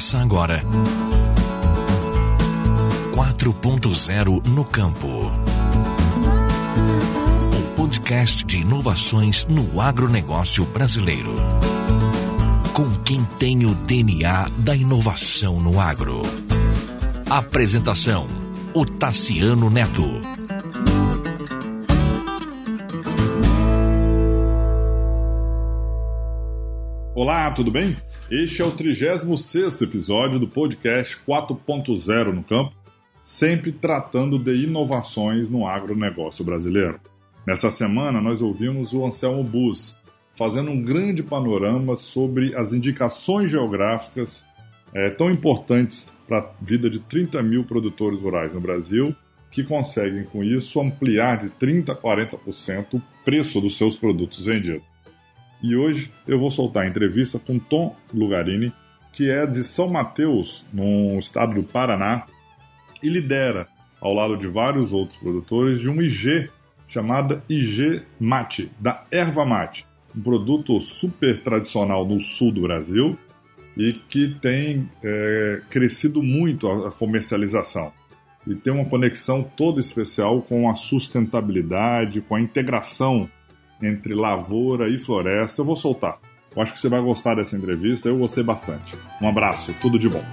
Começa agora. 4.0 no campo. Um podcast de inovações no agronegócio brasileiro. Com quem tem o DNA da inovação no agro. Apresentação: o Tassiano Neto. Olá, tudo bem? Este é o 36 episódio do podcast 4.0 no campo, sempre tratando de inovações no agronegócio brasileiro. Nessa semana, nós ouvimos o Anselmo Bus fazendo um grande panorama sobre as indicações geográficas é, tão importantes para a vida de 30 mil produtores rurais no Brasil, que conseguem, com isso, ampliar de 30% a 40% o preço dos seus produtos vendidos. E hoje eu vou soltar a entrevista com Tom Lugarini, que é de São Mateus, no estado do Paraná, e lidera, ao lado de vários outros produtores, de um IG chamada IG Mate, da erva mate, um produto super tradicional no sul do Brasil e que tem é, crescido muito a comercialização. E tem uma conexão toda especial com a sustentabilidade, com a integração entre lavoura e floresta. Eu vou soltar. Eu acho que você vai gostar dessa entrevista. Eu gostei bastante. Um abraço, tudo de bom.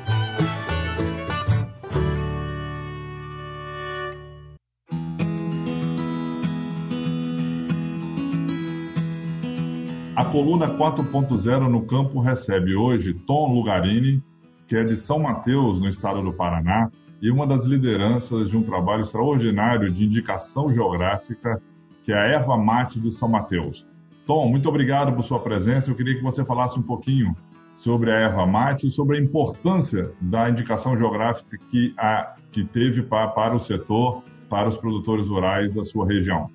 A coluna 4.0 no campo recebe hoje Tom Lugarini, que é de São Mateus, no estado do Paraná, e uma das lideranças de um trabalho extraordinário de indicação geográfica que é a erva mate de São Mateus. Tom, muito obrigado por sua presença. Eu queria que você falasse um pouquinho sobre a erva mate e sobre a importância da indicação geográfica que, a, que teve para, para o setor, para os produtores rurais da sua região.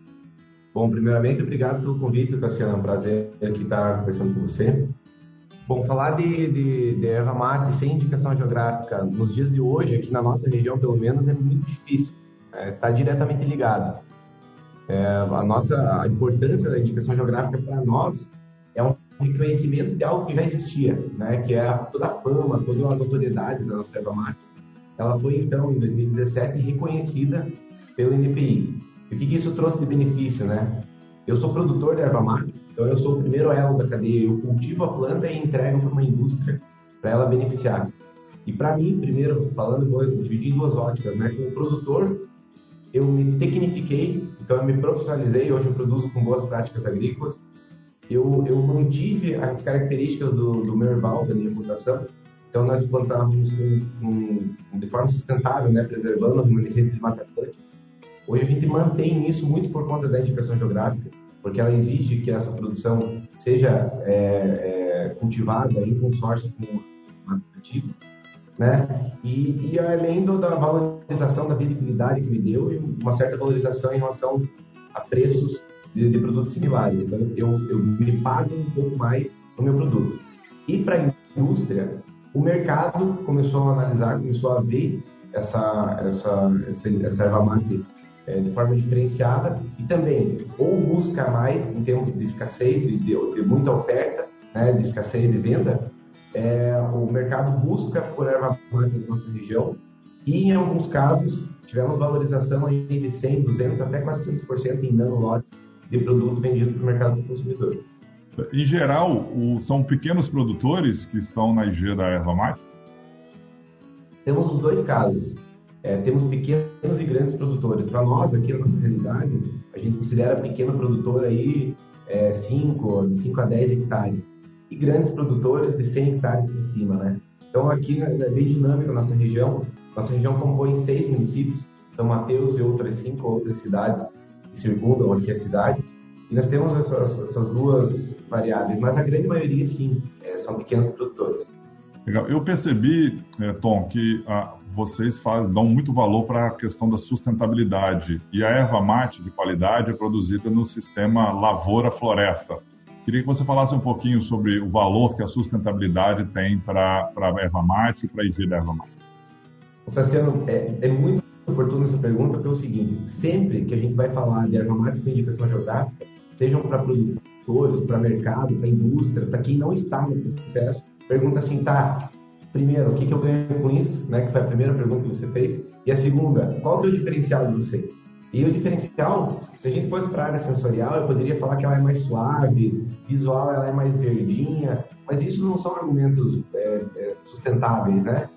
Bom, primeiramente, obrigado pelo convite, Tassiano. É um prazer aqui estar conversando com você. Bom, falar de, de, de, erva mate sem indicação geográfica nos dias de hoje, aqui na nossa região, pelo menos, é muito difícil. Está é, tá diretamente ligado. É, a nossa a importância da indicação geográfica para nós é um reconhecimento de algo que já existia, né? Que é toda a fama, toda a notoriedade da nossa erva mate. Ela foi então em 2017 reconhecida pelo NPI. E o que, que isso trouxe de benefício, né? Eu sou produtor de erva mate, então eu sou o primeiro elo da cadeia. Eu cultivo a planta e entrego para uma indústria para ela beneficiar. E para mim, primeiro falando, vou dividir em duas óticas, né? Como produtor, eu me tecnifiquei, então eu me profissionalizei, hoje eu produzo com boas práticas agrícolas. Eu, eu mantive as características do, do meu herbal, da minha plantação. Então nós plantávamos de forma sustentável, né, preservando o remanescente de Mata Atlântica. Hoje a gente mantém isso muito por conta da indicação geográfica, porque ela exige que essa produção seja é, é, cultivada em consórcio com Mata Atlântico né? E, e além do, da valorização da visibilidade que me deu e uma certa valorização em relação a preços de, de produtos similares. Então, eu, eu me pago um pouco mais no meu produto. E para a indústria, o mercado começou a analisar, começou a ver essa, essa, essa, essa erva mate é, de forma diferenciada e também ou busca mais em termos de escassez, de, de, de muita oferta, né, de escassez de venda, é, o mercado busca por erva mate na nossa região e, em alguns casos, tivemos valorização de 100, 200 até 400% em nanolotes de produto vendido para o mercado do consumidor. Em geral, o, são pequenos produtores que estão na IG da erva mate? Temos os dois casos. É, temos pequenos e grandes produtores. Para nós, aqui na nossa realidade, a gente considera pequeno produtor aí 5 é, 5 a 10 hectares e grandes produtores de 100 hectares para cima, né? Então aqui é bem dinâmica a nossa região. Nossa região compõe seis municípios, São Mateus e outras cinco outras cidades que circundam aqui a cidade. E nós temos essas, essas duas variáveis, mas a grande maioria, sim, é, são pequenos produtores. Legal. Eu percebi, é, Tom, que ah, vocês faz, dão muito valor para a questão da sustentabilidade. E a erva mate de qualidade é produzida no sistema lavoura-floresta. Queria que você falasse um pouquinho sobre o valor que a sustentabilidade tem para a erva mate e para a IG da erva mate. Tassiano, é, é muito oportuna essa pergunta pelo seguinte, sempre que a gente vai falar de erva mate com indicação geográfica, sejam para produtores, para mercado, para indústria, para quem não está no processo, pergunta assim, tá, primeiro, o que, que eu ganho com isso, né? Que foi a primeira pergunta que você fez. E a segunda, qual que é o diferencial de vocês? E o diferencial, se a gente fosse para a área sensorial, eu poderia falar que ela é mais suave, visual ela é mais verdinha, mas isso não são argumentos é, é, sustentáveis, né?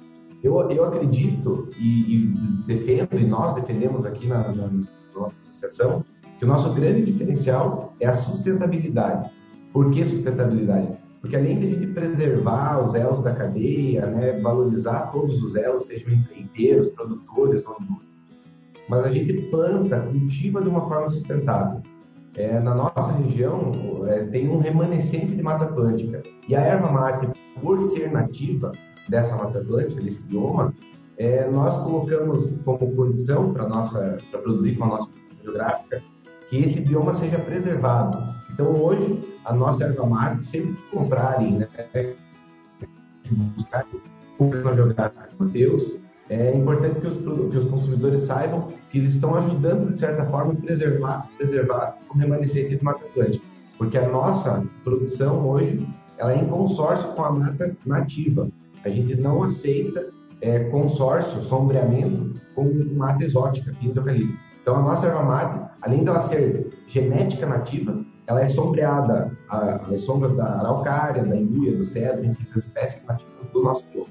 Eu, eu acredito e, e, defendo, e nós defendemos aqui na, na nossa associação, que o nosso grande diferencial é a sustentabilidade. Por que sustentabilidade? Porque além de a gente preservar os elos da cadeia, né, valorizar todos os elos, sejam empreendedores, produtores ou indústrias, mas a gente planta, cultiva de uma forma sustentável. É, na nossa região é, tem um remanescente de mata atlântica e a erva mate, por ser nativa dessa mata atlântica, desse bioma, é, nós colocamos como condição para nossa para produzir com a nossa geográfica que esse bioma seja preservado. Então hoje a nossa erva mate sempre que comprarem, né, buscar geográfica de Mateus, é importante que os, que os consumidores saibam que eles estão ajudando, de certa forma, a preservar, preservar o remanescente de Mata Atlântica. Porque a nossa produção hoje ela é em consórcio com a mata nativa. A gente não aceita é, consórcio, sombreamento com mata exótica, pinto eucalipto. Então, a nossa erva mate, além dela ser genética nativa, ela é sombreada às sombras da araucária, da embuia, do cedro, entre as espécies nativas do nosso bioma.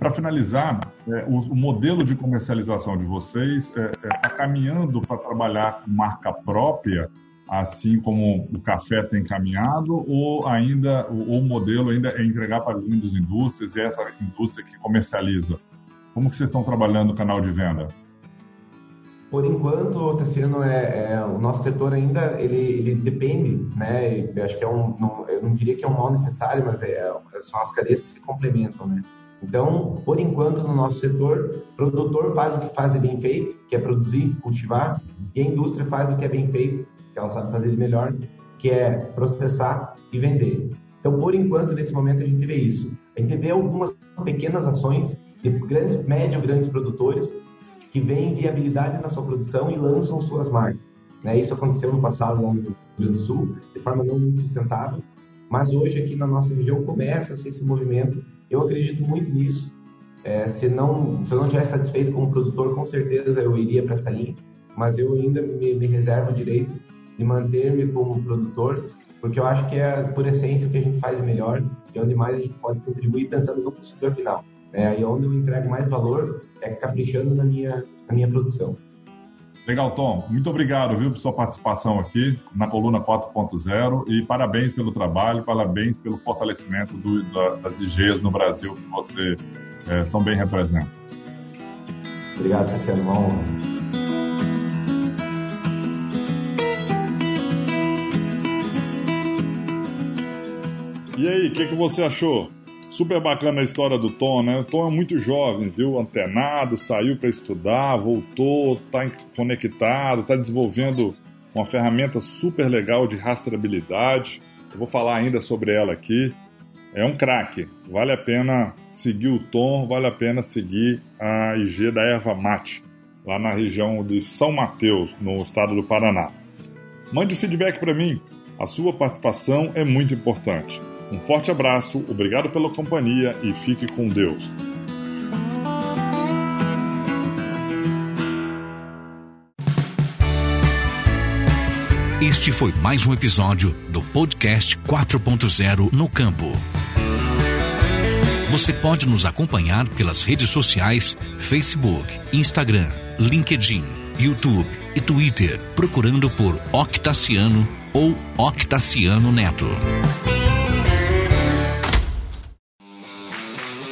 Para finalizar, é, o, o, modelo de comercialização de vocês está é, é, tá caminhando para trabalhar com marca própria, assim como o café tem caminhado, ou ainda o, o modelo ainda é entregar para grandes indústrias e essa indústria que comercializa? Como que vocês estão trabalhando o canal de venda? Por enquanto, Teciano, é, é, o nosso setor ainda ele, ele depende, né? Eu acho que é um, não, eu não diria que é um mal necessário, mas é, são as cadeias que se complementam, né? Então, por enquanto, no nosso setor, o produtor faz o que faz de bem feito, que é produzir, cultivar, e a indústria faz o que é bem feito, que ela sabe fazer de melhor, que é processar e vender. Então, por enquanto, nesse momento, a gente vê isso. A gente vê algumas pequenas ações de grandes, médio, grandes produtores que veem viabilidade na sua produção e lançam suas marcas. Né? Isso aconteceu no passado no Rio Grande do Sul, de forma não muito sustentável, mas hoje aqui na nossa região começa a ser esse movimento eu acredito muito nisso. É, se, não, se eu não tivesse satisfeito como produtor, com certeza eu iria para essa linha, mas eu ainda me, me reservo o direito de manter-me como produtor, porque eu acho que é, por essência, o que a gente faz melhor e onde mais a gente pode contribuir pensando no consumidor final. É, e onde eu entrego mais valor é caprichando na minha, na minha produção. Legal, Tom. Muito obrigado, viu, por sua participação aqui na Coluna 4.0 e parabéns pelo trabalho, parabéns pelo fortalecimento do, da, das IGs no Brasil que você é, tão bem representa. Obrigado, Cecília. Uma honra. E aí, o que, que você achou? Super bacana a história do Tom, né? O Tom é muito jovem, viu? Antenado, saiu para estudar, voltou, está conectado, está desenvolvendo uma ferramenta super legal de rastreabilidade. Eu vou falar ainda sobre ela aqui. É um craque. Vale a pena seguir o Tom, vale a pena seguir a IG da Erva Mate, lá na região de São Mateus, no estado do Paraná. Mande feedback para mim. A sua participação é muito importante. Um forte abraço, obrigado pela companhia e fique com Deus. Este foi mais um episódio do podcast 4.0 no campo. Você pode nos acompanhar pelas redes sociais Facebook, Instagram, LinkedIn, YouTube e Twitter, procurando por Octaciano ou Octaciano Neto.